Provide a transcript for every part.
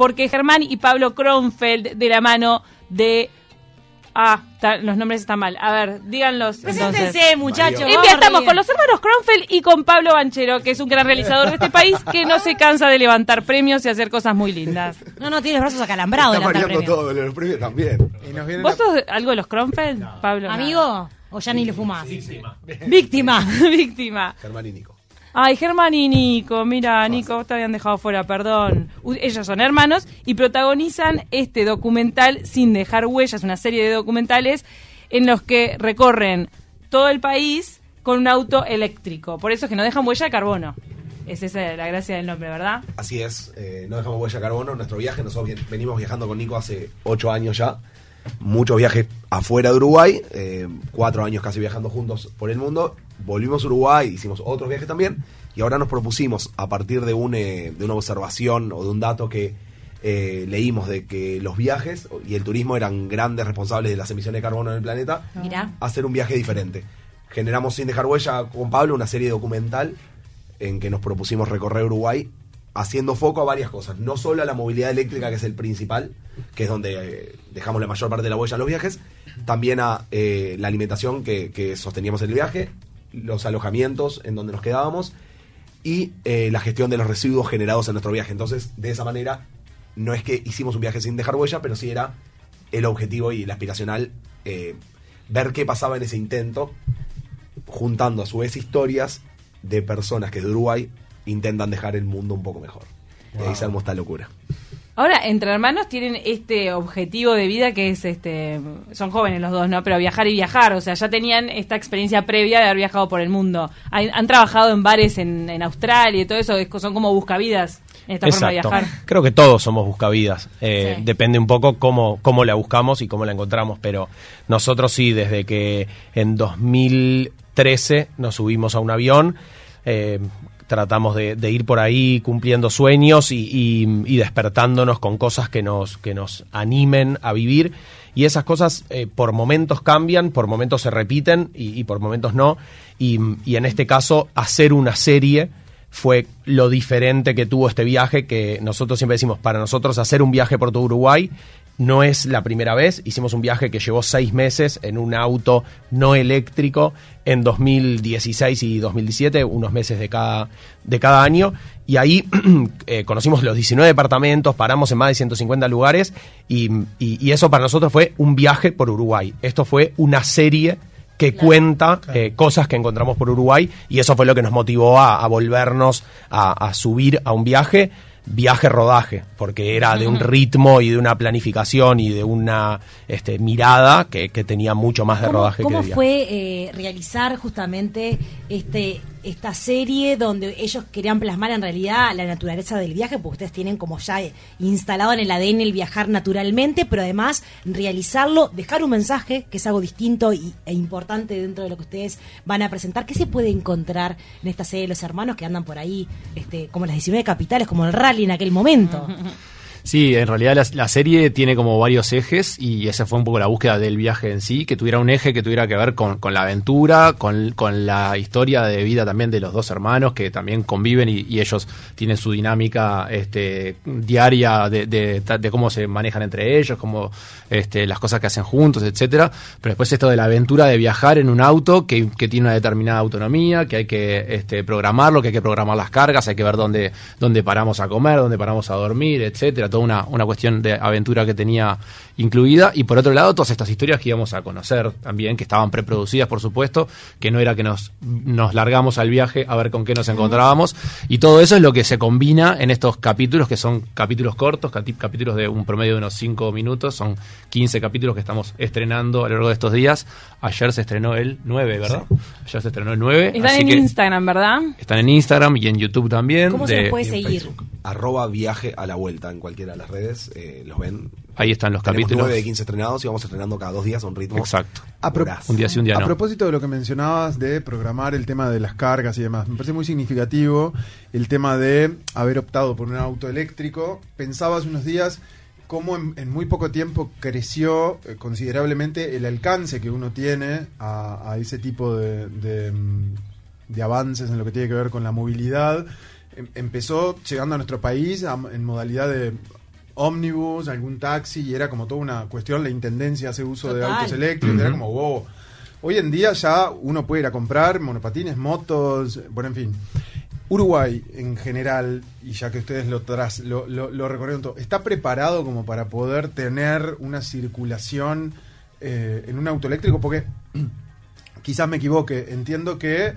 porque Germán y Pablo Kronfeld, de la mano de Ah, los nombres están mal. A ver, díganlos. Preséntense, muchachos. Y estamos con los hermanos Kronfeld y con Pablo Banchero, que es un gran realizador de este país que no se cansa de levantar premios y hacer cosas muy lindas. No, no, tiene los brazos acalambrados Está variando todo, los premios también. ¿Vos sos algo de los Kronfeld, Pablo? ¿Amigo? ¿O ya ni le fumás? Víctima. Víctima. Víctima. Germán y Nico. Ay, Germán y Nico, mira, Nico, te habían dejado fuera, perdón. Ellos son hermanos y protagonizan este documental Sin dejar huellas, una serie de documentales en los que recorren todo el país con un auto eléctrico. Por eso es que no dejan huella de carbono. Es esa la gracia del nombre, ¿verdad? Así es, eh, no dejamos huella de carbono. Nuestro viaje, nosotros venimos viajando con Nico hace ocho años ya. Muchos viajes afuera de Uruguay, eh, cuatro años casi viajando juntos por el mundo volvimos a Uruguay, hicimos otros viajes también, y ahora nos propusimos, a partir de, un, eh, de una observación o de un dato que eh, leímos de que los viajes y el turismo eran grandes responsables de las emisiones de carbono en el planeta, hacer un viaje diferente. Generamos Sin Dejar Huella con Pablo una serie documental en que nos propusimos recorrer Uruguay haciendo foco a varias cosas, no solo a la movilidad eléctrica, que es el principal, que es donde eh, dejamos la mayor parte de la huella en los viajes, también a la alimentación que, que sosteníamos en el viaje, los alojamientos en donde nos quedábamos y eh, la gestión de los residuos generados en nuestro viaje. Entonces, de esa manera, no es que hicimos un viaje sin dejar huella, pero sí era el objetivo y el aspiracional eh, ver qué pasaba en ese intento, juntando a su vez historias de personas que de Uruguay intentan dejar el mundo un poco mejor. Y ahí se armó esta locura. Ahora, entre hermanos tienen este objetivo de vida que es, este, son jóvenes los dos, ¿no? Pero viajar y viajar, o sea, ya tenían esta experiencia previa de haber viajado por el mundo. Han, trabajado en bares en, Australia y todo eso, son como buscavidas en esta forma de viajar. Creo que todos somos buscavidas. Eh, Depende un poco cómo, cómo la buscamos y cómo la encontramos, pero nosotros sí, desde que en 2013 nos subimos a un avión, eh, tratamos de, ir por ahí cumpliendo sueños y, despertándonos con cosas que nos, que nos animen a vivir. Y esas cosas eh, por momentos cambian, por momentos se repiten y, por momentos no. Y, y, en este caso, hacer una serie fue lo diferente que tuvo este viaje, que nosotros siempre decimos, para nosotros hacer un viaje por todo Uruguay no es la primera vez. Hicimos un viaje que llevó seis meses en un auto no eléctrico en 2016 y 2017, unos meses de cada, de cada año. Y ahí eh, conocimos los 19 departamentos, paramos en más de 150 lugares y, eso para nosotros fue un viaje por Uruguay. Esto fue una serie que cuenta eh, cosas que encontramos por Uruguay y eso fue lo que nos motivó a, volvernos a subir a un viaje viaje-rodaje, porque era de un ritmo y de una planificación y de una este, mirada que, tenía mucho más de rodaje ¿cómo que de fue eh, realizar justamente este esta serie donde ellos querían plasmar en realidad la naturaleza del viaje, porque ustedes tienen como ya instalado en el ADN el viajar naturalmente, pero además realizarlo, dejar un mensaje, que es algo distinto y, e importante dentro de lo que ustedes van a presentar. ¿Qué se puede encontrar en esta serie de los hermanos que andan por ahí, este, como las 19 capitales, como el rally en aquel momento? Sí, en realidad la, serie tiene como varios ejes y esa fue un poco la búsqueda del viaje en sí, que tuviera un eje que tuviera que ver con, la aventura, con, la historia de vida también de los dos hermanos que también conviven y, ellos tienen su dinámica este, diaria de, cómo se manejan entre ellos, cómo este, las cosas que hacen juntos, etcétera. Pero después esto de la aventura de viajar en un auto que, tiene una determinada autonomía, que hay que este, programarlo, que hay que programar las cargas, hay que ver dónde, dónde paramos a comer, dónde paramos a dormir, etcétera toda una, una cuestión de aventura que tenía incluida. Y por otro lado, todas estas historias que íbamos a conocer también, que estaban preproducidas, por supuesto, que no era que nos, nos largamos al viaje a ver con qué nos encontrábamos. Y todo eso es lo que se combina en estos capítulos, que son capítulos cortos, capítulos de un promedio de unos 5 minutos, son 15 capítulos que estamos estrenando a lo largo de estos días. Ayer se estrenó el 9, ¿verdad? Ayer se estrenó el 9. Están en Instagram, ¿verdad? Están en Instagram y en YouTube también. ¿Cómo se puede seguir? Arroba viaje a la vuelta en cualquiera de las redes. Eh, los ven. Ahí están los capítulos. 9 de 15 estrenados y vamos estrenando cada dos días a un ritmo. Exacto. A un día sí, un día A propósito de lo que mencionabas de programar el tema de las cargas y demás, me parece muy significativo el tema de haber optado por un auto eléctrico. Pensaba hace unos días cómo en, muy poco tiempo creció eh, considerablemente el alcance que uno tiene a, ese tipo de, mm, de, avances en lo que tiene que ver con la movilidad. Em, empezó llegando a nuestro país en modalidad de ómnibus, algún taxi, y era como toda una cuestión, la intendencia hace uso de autos eléctricos, era como, wow. Hoy en día ya uno puede ir a comprar monopatines, motos, bueno, en fin. Uruguay en general, y ya que ustedes lo, tras, lo, lo, lo recorrieron todo, ¿está preparado como para poder tener una circulación eh, en un auto eléctrico? Porque quizás me equivoque, entiendo que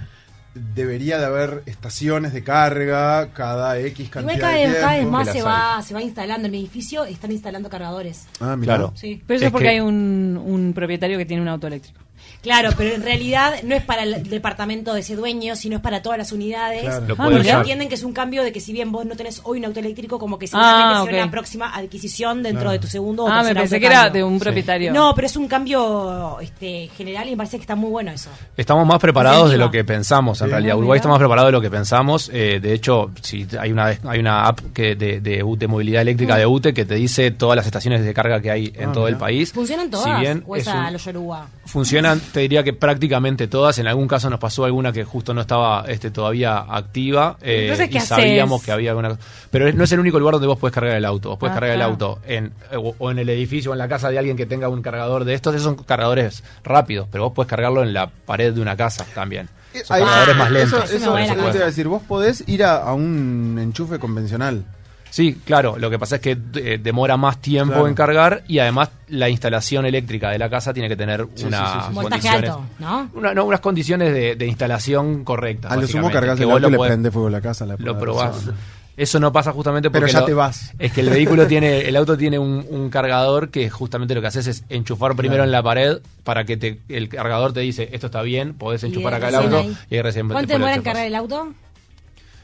debería de haber estaciones de carga cada X cantidad cada de vez, cada vez tiempo. más se va, se va instalando en mi edificio, están instalando cargadores. Ah, mirá. Claro. Sí. Pero eso Es es porque que- hay un, un propietario que tiene un auto eléctrico. Claro, pero en realidad no es para el departamento de ese dueño, sino es para todas las unidades. Claro. Lo Ah, Porque usar. entienden que es un cambio de que si bien vos no tenés hoy un auto eléctrico, como que Ah, seguramente sea ok. una próxima adquisición dentro Claro. de tu segundo o Ah, me pensé auto que era de un propietario. No, pero es un cambio este, general y me parece que está muy bueno eso. Estamos más preparados de lo que pensamos, en realidad. Ah, Uruguay está más preparado de lo que pensamos. Eh, de hecho, si hay una hay una app que de, de, de movilidad eléctrica de UTE que te dice todas las estaciones de carga que hay en Ah, todo el país. ¿Funcionan todas? Si bien ¿O es esa un- los Yoruba? Funcionan, te diría que prácticamente todas. En algún caso nos pasó alguna que justo no estaba este, todavía activa. eh, Entonces, ¿qué y sabíamos haces? que había alguna Pero no es el único lugar donde vos puedes cargar el auto. Vos puedes Ah, cargar el auto en, o, o en el edificio o en la casa de alguien que tenga un cargador de estos. Esos son cargadores rápidos, pero vos puedes cargarlo en la pared de una casa también. Son Ahí- cargadores más lentos. Eso, Eso eso te iba a decir, vos podés ir a, a un enchufe convencional. Sí, claro, lo que pasa es que eh, demora más tiempo Claro. en cargar y además la instalación eléctrica de la casa tiene que tener Sí, unas sí, sí, sí. Voltaje condiciones, alto, ¿no? una- no, unas condiciones de, de instalación correctas. A lo sumo cargas el auto y le podés- prende fuego a la casa. La lo probás. Eso no pasa justamente porque Pero ya lo- te vas. Es que el vehículo tiene, el auto tiene un, un cargador que justamente lo que haces es enchufar primero Claro. en la pared para que te, el cargador te dice esto está bien, podés enchufar acá el auto ahí. y ahí recién ¿Cuánto demora en cargar el auto?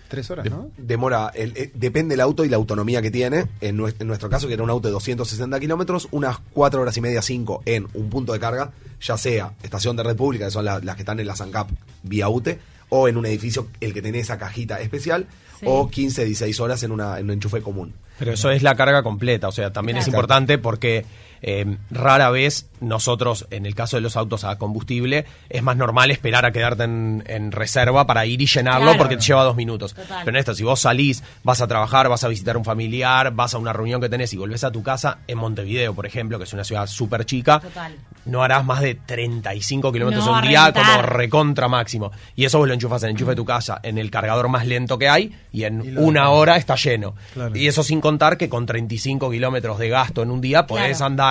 Tres horas, De- ¿no? Demora, el- eh, depende del auto y la autonomía que tiene. En, nues- en nuestro caso, que era un auto de 260 kilómetros, unas 4 horas y media, 5 en un punto de carga, ya sea estación de red pública, que son la- las que están en la SANCAP vía UTE, o en un edificio, el que tiene esa cajita especial, Sí. o 15, 16 horas en, una, en un enchufe común. Pero eso es la carga completa, o sea, también es importante porque eh, rara vez nosotros, en el caso de los autos a combustible, es más normal esperar a quedarte en, en reserva para ir y llenarlo Claro. porque te lleva dos minutos. Total. Pero en esto, si vos salís, vas a trabajar, vas a visitar un familiar, vas a una reunión que tenés y volvés a tu casa, en Montevideo, por ejemplo, que es una ciudad súper chica, Total. no harás más de 35 kilómetros No, un día como recontra máximo. Y eso vos lo enchufas en el enchufe de tu casa, en el cargador más lento que hay, y en Y una hora está lleno. Claro. Y eso sin contar que con 35 kilómetros de gasto en un día podés Claro. andar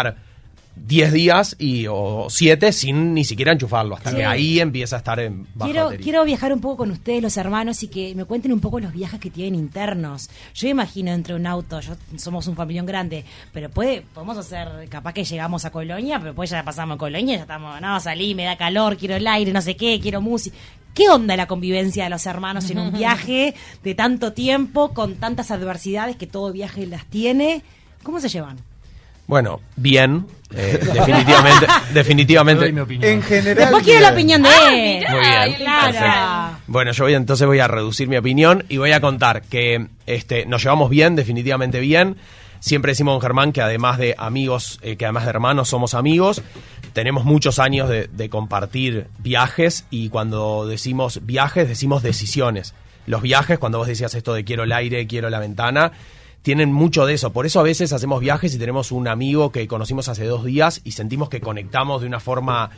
10 días y, o 7 sin ni siquiera enchufarlo, hasta Sí. que ahí empieza a estar en baja Quiero, batería. quiero viajar un poco con ustedes, los hermanos, y que me cuenten un poco los viajes que tienen internos. Yo imagino entre un auto, yo, somos un familión grande, pero puede, podemos hacer, capaz que llegamos a Colonia, pero después ya pasamos a Colonia, ya estamos, no, salí, me da calor, quiero el aire, no sé qué, quiero música. ¿Qué onda la convivencia de los hermanos en un viaje de tanto tiempo, con tantas adversidades que todo viaje las tiene? ¿Cómo se llevan? Bueno, bien, eh, definitivamente, definitivamente. En general. Después quiero la opinión de él. mirá, Muy bien. Claro. Bueno, yo voy entonces voy a reducir mi opinión y voy a contar que este nos llevamos bien, definitivamente bien. Siempre decimos con Germán que además de amigos, eh, que además de hermanos somos amigos. Tenemos muchos años de, de compartir viajes y cuando decimos viajes decimos decisiones. Los viajes, cuando vos decías esto de quiero el aire, quiero la ventana, tienen mucho de eso. Por eso a veces hacemos viajes y tenemos un amigo que conocimos hace dos días y sentimos que conectamos de una forma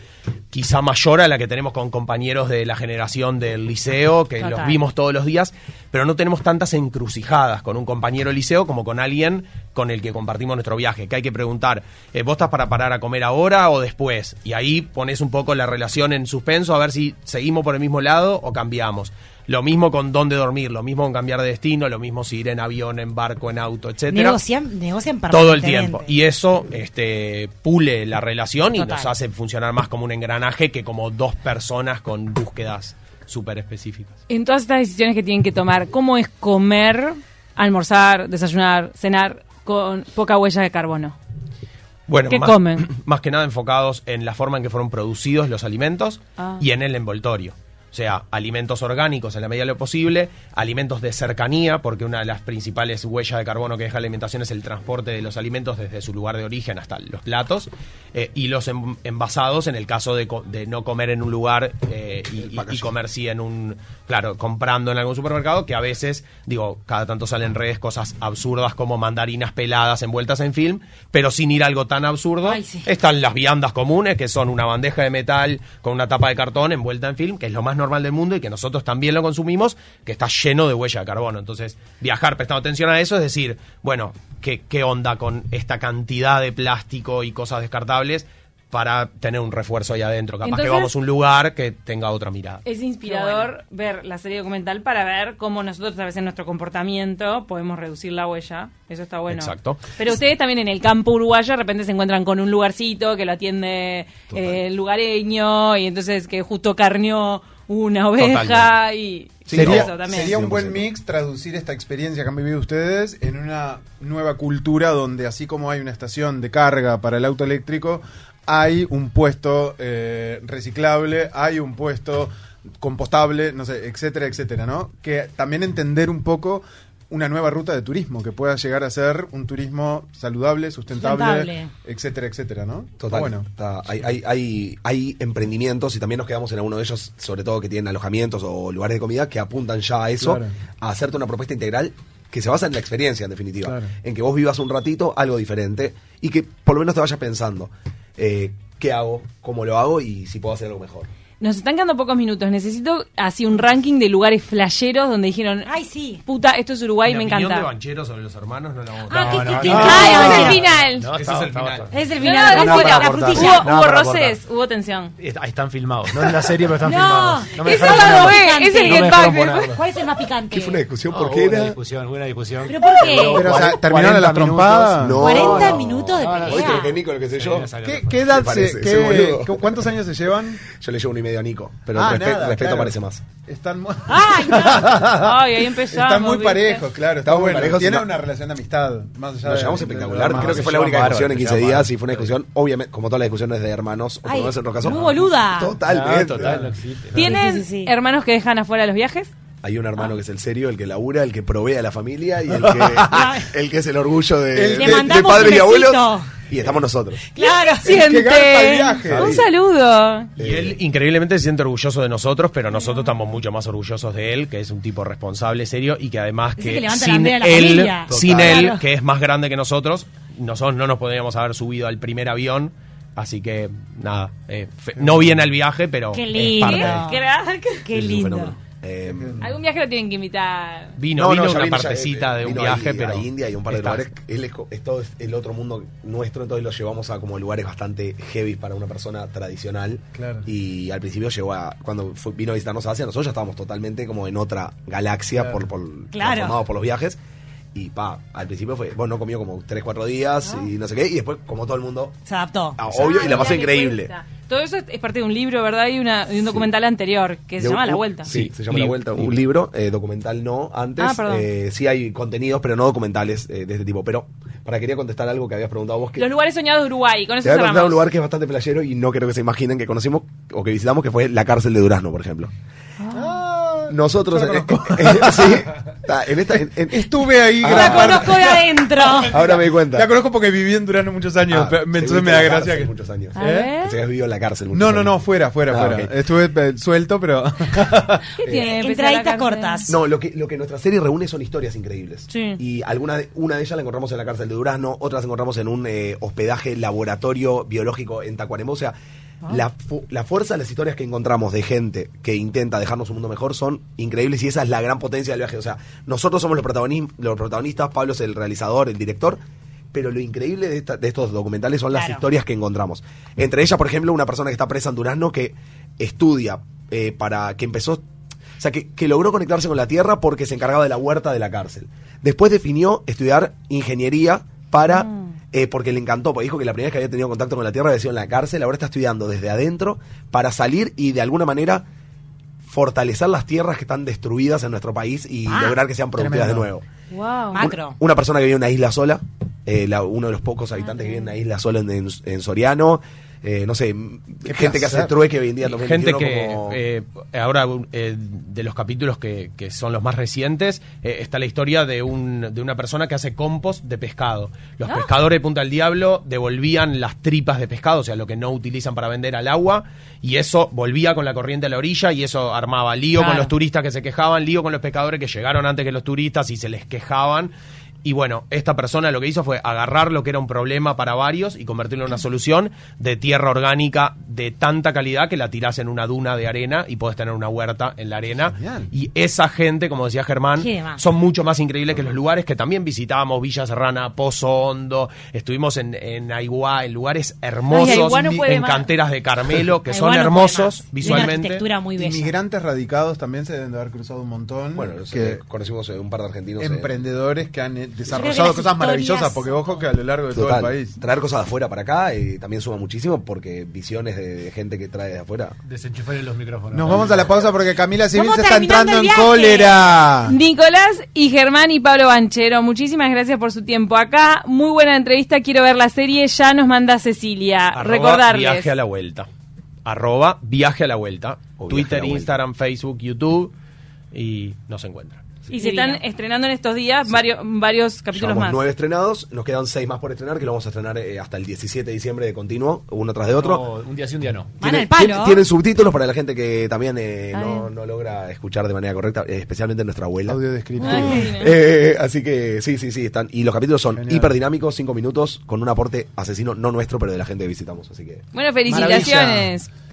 quizá mayor a la que tenemos con compañeros de la generación del liceo, que Total. los vimos todos los días, pero no tenemos tantas encrucijadas con un compañero de liceo como con alguien con el que compartimos nuestro viaje. Que hay que preguntar, eh, ¿vos estás para parar a comer ahora o después? Y ahí pones un poco la relación en suspenso a ver si seguimos por el mismo lado o cambiamos. Lo mismo con dónde dormir, lo mismo con cambiar de destino, lo mismo si ir en avión, en barco, en auto, etcétera. Negocian, negocian Todo el tiempo. Y eso este, pule la relación y nos hace funcionar más como un engranaje que como dos personas con búsquedas súper específicas. En todas estas decisiones que tienen que tomar, ¿cómo es comer, almorzar, desayunar, cenar con poca huella de carbono? Bueno, ¿Qué más, comen? más que nada enfocados en la forma en que fueron producidos los alimentos Ah. y en el envoltorio. O sea, alimentos orgánicos en la medida de lo posible, alimentos de cercanía, porque una de las principales huellas de carbono que deja la alimentación es el transporte de los alimentos desde su lugar de origen hasta los platos, eh, y los envasados en el caso de, no comer en un lugar eh, y, y, comer sí en un, claro, comprando en algún supermercado, que a veces, digo, cada tanto salen redes cosas absurdas como mandarinas peladas envueltas en film, pero sin ir a algo tan absurdo. Están las viandas comunes, que son una bandeja de metal con una tapa de cartón envuelta en film, que es lo más normal del mundo y que nosotros también lo consumimos, que está lleno de huella de carbono. Entonces, viajar prestando atención a eso es decir, bueno, ¿qué, qué onda con esta cantidad de plástico y cosas descartables? para tener un refuerzo ahí adentro. Capaz que vamos a un lugar que tenga otra mirada. Es inspirador ver la serie documental para ver cómo nosotros a veces en nuestro comportamiento podemos reducir la huella. Eso está bueno. Exacto. Pero ustedes también en el campo uruguayo de repente se encuentran con un lugarcito que lo atiende eh, el lugareño y entonces que justo carneó una oveja y... sería, sería un buen mix traducir esta experiencia que han vivido ustedes en una nueva cultura donde así como hay una estación de carga para el auto eléctrico, hay un puesto eh, reciclable, hay un puesto compostable, no sé, etcétera, etcétera, ¿no? Que también entender un poco una nueva ruta de turismo que pueda llegar a ser un turismo saludable, sustentable, etcétera, etcétera, ¿no? Total. Bueno. hay, hay, hay, hay, emprendimientos y también nos quedamos en alguno de ellos, sobre todo que tienen alojamientos o lugares de comida, que apuntan ya a eso, a hacerte una propuesta integral que se basa en la experiencia, en definitiva. En que vos vivas un ratito algo diferente y que por lo menos te vayas pensando eh, qué hago, cómo lo hago y si puedo hacer algo mejor. Nos están quedando pocos minutos. Necesito así un ranking de lugares flasheros donde dijeron, ay sí, puta, esto es Uruguay, me encanta. de Banchero sobre los hermanos no la vamos a Ah, no, ¿qué, es el final. ese es el final. Es el final. Hubo, hubo roces, hubo tensión. Ahí están filmados. No en la serie, pero están filmados. No, es B, es el get back. ¿Cuál es el más picante? ¿Qué fue una discusión? ¿Por qué era? discusión, buena discusión. ¿Pero por qué? Pero, o sea, terminaron las trompadas. 40 minutos de pelea. que Nico, lo que sé yo. ¿Qué edad se... ¿Cuántos años se llevan? Yo le llevo uno y medio a Nico. Pero respeto parece más. Están muy... ¡Ay, Ay, ahí empezamos. Están muy parejos, claro. Está bueno. Parejos, Tienen una relación de amistad. Más allá Nos llevamos espectacular. Creo que fue la única discusión en 15 días y fue una discusión, obviamente, como todas las discusiones de hermanos, o Ay, en otro caso. Muy boluda. Totalmente. total, ¿Tienen hermanos que dejan afuera los viajes? Hay un hermano que es el serio, el que labura, el que provee a la familia y el que, el que es el orgullo de, de, padres y abuelos. Y estamos nosotros. Claro, siente. Un saludo. Y él increíblemente se siente orgulloso de nosotros, pero nosotros estamos mucho más orgullosos de él, que es un tipo responsable, serio y que además que, sin él, sin él, que es más grande que nosotros, nosotros no nos podríamos haber subido al primer avión. Así que nada, eh, no viene al viaje, pero qué lindo. Qué lindo. Eh, Algún viaje lo tienen que invitar. Vino, vino una partecita de un viaje, pero. A India y un par de lugares. Él es, todo el otro mundo nuestro, entonces lo llevamos a como lugares bastante heavy para una persona tradicional. Claro. Y al principio llegó a. Cuando vino a visitarnos a Asia, nosotros ya estábamos totalmente como en otra galaxia por, por, por los viajes. Y pa, al principio fue, bueno, no comió como 3, 4 días y no sé qué, y después, como todo el mundo. Se adaptó. Ah, obvio, y la pasó increíble. Todo eso es parte de un libro, ¿verdad? Y, una, un documental anterior que se llama La Vuelta. Sí, se llama La Vuelta, un libro, eh, documental no, antes. Ah, eh, sí hay contenidos, pero no documentales eh, de este tipo. Pero para quería contestar algo que habías preguntado vos. Que, Los lugares soñados de Uruguay, con eso Te voy a contar un lugar que es bastante playero y no creo que se imaginen que conocimos o que visitamos, que fue la cárcel de Durazno, por ejemplo. Ah nosotros en, esta, estuve ahí la conozco de adentro. Ahora me di cuenta. La conozco porque viví en Durano muchos años ah, entonces me da gracia que muchos años. ¿Eh? que vivido en la cárcel muchos no no no fuera fuera ah, fuera. estuve eh, suelto pero ¿Qué tiene entraditas cortas. No lo que lo que nuestra serie reúne son historias increíbles. Y alguna una de ellas la encontramos en la cárcel de Durazno otras encontramos en un eh, hospedaje laboratorio biológico en Tacuarembó. O sea la, la, fuerza de las historias que encontramos de gente que intenta dejarnos un mundo mejor son increíbles y esa es la gran potencia del viaje. O sea, nosotros somos los, los protagonistas, Pablo es el realizador, el director, pero lo increíble de, estos documentales son las historias que encontramos. Entre ellas, por ejemplo, una persona que está presa en Durazno que estudia eh, para que empezó o sea, que, logró conectarse con la tierra porque se encargaba de la huerta de la cárcel. Después definió estudiar ingeniería para mm. Eh, porque le encantó, porque dijo que la primera vez que había tenido contacto con la Tierra había sido en la cárcel, ahora está estudiando desde adentro para salir y de alguna manera fortalecer las tierras que están destruidas en nuestro país y ah, lograr que sean productivas de nuevo. Wow. Macro. Una, persona que vive en una isla sola, eh, la- uno de los pocos habitantes que viven ahí en la sola en, en- en Soriano. Eh, no sé, gente que hace trueque hoy en día en gente 2021 que como- eh, ahora eh, de los capítulos que, que son los más recientes eh, está la historia de un de una persona que hace compost de pescado los Ah. pescadores de Punta del Diablo devolvían las tripas de pescado o sea lo que no utilizan para vender al agua y eso volvía con la corriente a la orilla y eso armaba lío Claro. con los turistas que se quejaban lío con los pescadores que llegaron antes que los turistas y se les quejaban y bueno, esta persona lo que hizo fue agarrar lo que era un problema para varios y convertirlo en una solución de tierra orgánica de tanta calidad que la tirás en una duna de arena y podés tener una huerta en la arena. Genial. Y esa gente, como decía Germán, son mucho más increíbles que los lugares que también visitábamos, Villa Serrana, Pozo Hondo, estuvimos en, en Aiguá, en lugares hermosos, Ay, no en más. canteras de Carmelo, que Aiguá son no hermosos más. Tiene Una visualmente. arquitectura muy bella. Inmigrantes radicados también se deben de haber cruzado un montón. Bueno, que conocimos eh, un par de argentinos. eh, emprendedores que han que desarrollado cosas maravillosas, porque ojo que a lo largo de todo el país. traer cosas de afuera para acá eh, también suma muchísimo porque visiones de, de gente que trae de afuera. Desenchufar los micrófonos. Nos vamos a la pausa porque Camila Civil se está entrando en cólera. Nicolás y Germán y Pablo Banchero, muchísimas gracias por su tiempo acá. Muy buena entrevista, quiero ver la serie, ya nos manda Cecilia. Arroba Recordarles. Viaje a la vuelta. Arroba viaje a la vuelta. O Twitter, a la Vuelta. Instagram, Facebook, YouTube. Y nos encuentran. Y se están estrenando en estos días varios, varios capítulos Llevamos más. nueve estrenados, nos quedan seis más por estrenar, que lo vamos a estrenar eh, hasta el 17 de diciembre de continuo, uno tras de otro. No, un día sí, un día no. Van Tiene- al palo. tiene- tienen subtítulos para la gente que también eh, no, no logra escuchar de manera correcta, eh, especialmente nuestra abuela. Audio descriptivo. Divino. Eh, así que sí, sí, sí, están. Y los capítulos son Genial. hiperdinámicos, cinco minutos, con un aporte asesino, no nuestro, pero de la gente que visitamos. Así que Bueno, felicitaciones.